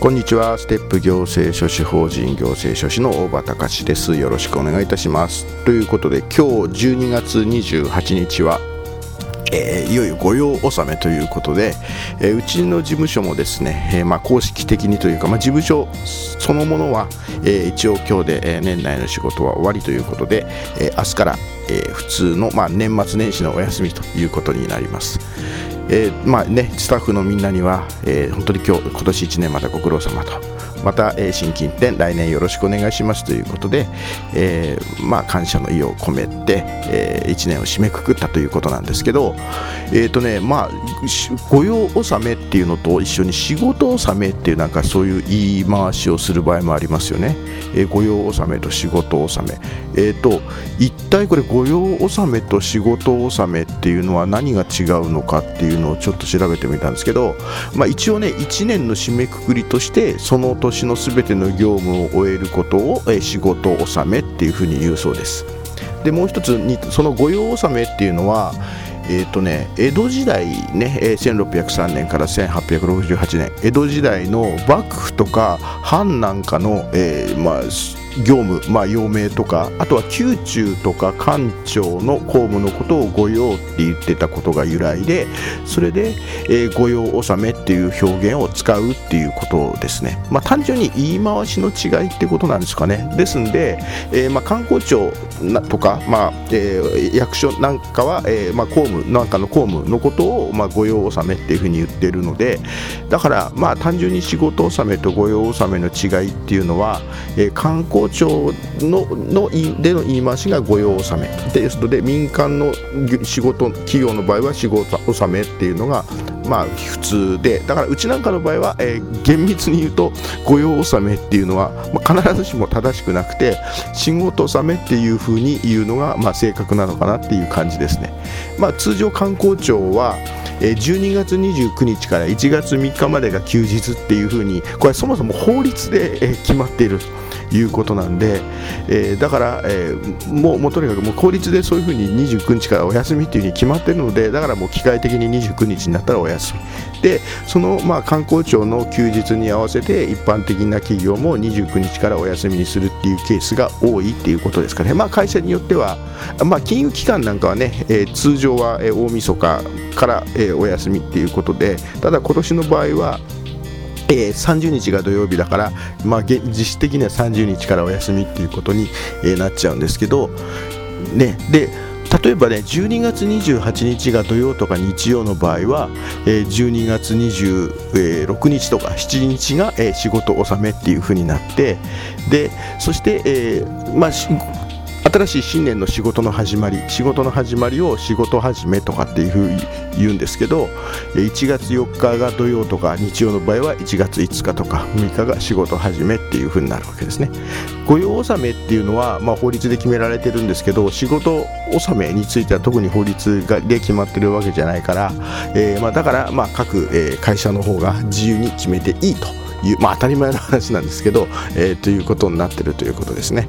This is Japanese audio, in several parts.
こんにちは。ステップ行政書士法人行政書士の大場隆です。よろしくお願いいたします。ということで今日12月28日はえー、いよいよ御用納めということで、えー、うちの事務所もですね、えー、まあ、公式的にというか、まあ、事務所そのものは、え一応今日で、え年内の仕事は終わりということで、え明日から、え普通の、まあ、年末年始のお休みということになります。えまあね、スタッフのみんなには、え本当に今日今年1年またご苦労様と。また、えー、新近店来年よろしくお願いしますということで、えー、まあ、感謝の意を込めて、えー、1年を締めくくったということなんですけど、えーとねまあ、御用納めっていうのと一緒に仕事納めっていうなんかそういう言い回しをする場合もありますよね、えー、御用納めと仕事納め、えーと、一体これ御用納めと仕事納めっていうのは何が違うのかっていうのをちょっと調べてみたんですけど、まあ、一応ね1年の締めくくりとしてその年のすべての業務を終えることを、え仕事納めっていうふうに言うそうです。でもう一つにその御用納めっていうのはえーとね、江戸時代ね、1603年から1868年江戸時代の幕府とか藩なんかの、えーまあ、業務、まあ、用命とかあとは宮中とか官庁の公務のことを御用って言ってたことが由来でそれで、えー、御用納めっていう表現を使うっていうことですね、まあ、単純に言い回しの違いってことなんですかね。ですんで、えー、まあ観光庁とか、まあえー、役所なんかは、えまあ、公務なんかの公務のことを、まあ、御用納めっていうふうに言ってるのでだからまあ単純に仕事納めと御用納めの違いっていうのは、えー、観庁ののでの言い回しが御用納めですので民間の仕事企業の場合は仕事納めっていうのがまあ普通でだからうちなんかの場合は、えー、厳密に言うと御用納めっていうのは、まあ、必ずしも正しくなくて仕事納めっていうふうに言うのが、まあ、正確なのかなっていう感じですね、まあ、通常観光庁は12月29日から1月3日までが休日っていうふうにこれそもそも法律で決まっているいうことなんで、えー、だから、えー、もうもうとにかくもう法律でそういうふうに29日からお休みっていうふうに決まってるのでだからもう機械的に29日になったらお休み。でその、まあ、観光庁の休日に合わせて一般的な企業も29日からお休みにするっていうケースが多いっていうことですかね、まあ、会社によっては、まあ、金融機関なんかはね、えー、通常は大晦日から、えー、お休みっていうことでただ今年の場合はえー、30日が土曜日だから、まあ、実質的には30日からお休みっていうことに、えー、なっちゃうんですけど、ね、で例えばね12月28日が土曜とか日曜の場合は、えー、12月26日とか7日が、えー、仕事納めっていうふうになってでそして、えーまあ、新しい新年の仕事の始まり仕事の始まりを仕事始めとかっていうふうに言うんですけど1月4日が土曜とか日曜の場合は1月5日とか6日が仕事始めっていうふうになるわけですね。御用納めっていうのは、まあ、法律で決められてるんですけど仕事納めについては特に法律がで決まってるわけじゃないから、えーまあ、だからまあ各、会社の方が自由に決めていいという、まあ、当たり前の話なんですけど、えー、ということになっているということですね。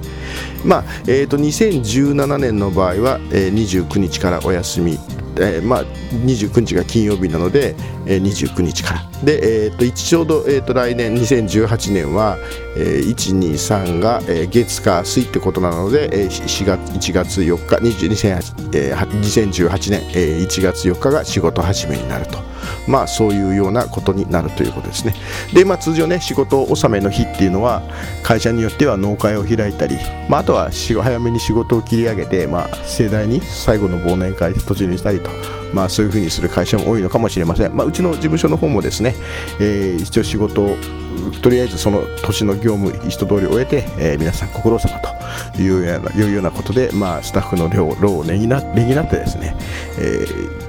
まあえーと、2017年の場合は、えー、29日からお休みえーまあ、29日が金曜日なので、えー、29日からで、えーと、とちょうど、えーと、来年2018年は、えー、123が、えー、月火水ってことなので、えー、4月1月4日2018、えー、2018年、えー、1月4日が仕事始めになると。まあ、そういうようなことになるということですね。で、まあ、通常ね仕事納めの日っていうのは会社によっては納会を開いたり、まあ、あとは早めに仕事を切り上げて、まあ、盛大に最後の忘年会途中にしたりとまあ、そういうふうにする会社も多いのかもしれません、まあ、うちの事務所の方もですね、えー、一応仕事をとりあえずその年の業務一通り終えて、えー、皆さんご苦労様というようないうようなことで、まあ、スタッフの量労をねぎなねぎなってですね、えー、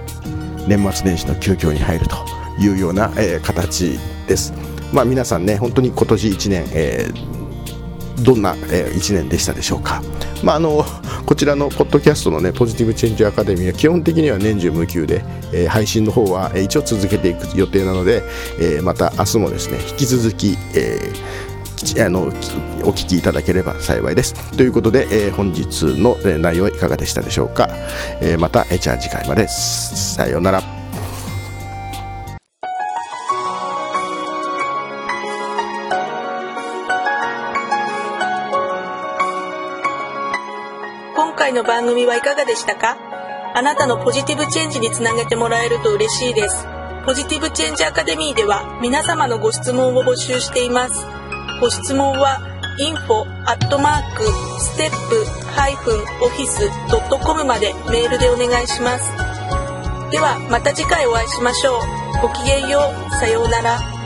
年末年始の休業に入るというような、えー、形です。まあ、皆さんね本当に今年1年、えー、どんな、えー、1年でしたでしょうか。まあ、あのこちらのポッドキャストのねポジティブチェンジアカデミーは基本的には年中無休で、えー、配信の方は、えー、一応続けていく予定なので、えー、また明日もですね引き続き、えー、あのお聞きいただければ幸いです。ということで、えー、本日の内容いかがでしたでしょうか？えー、また、えー、じゃあ次回までさようなら。回の番組はいかがでしたか？あなたのポジティブチェンジにつなげてもらえると嬉しいです。ポジティブチェンジアカデミーでは皆様のご質問を募集しています。ご質問は info アットマークステップハイフンオフィスドットコムまでメールでお願いします。ではまた次回お会いしましょう。ごきげんよう。さようなら。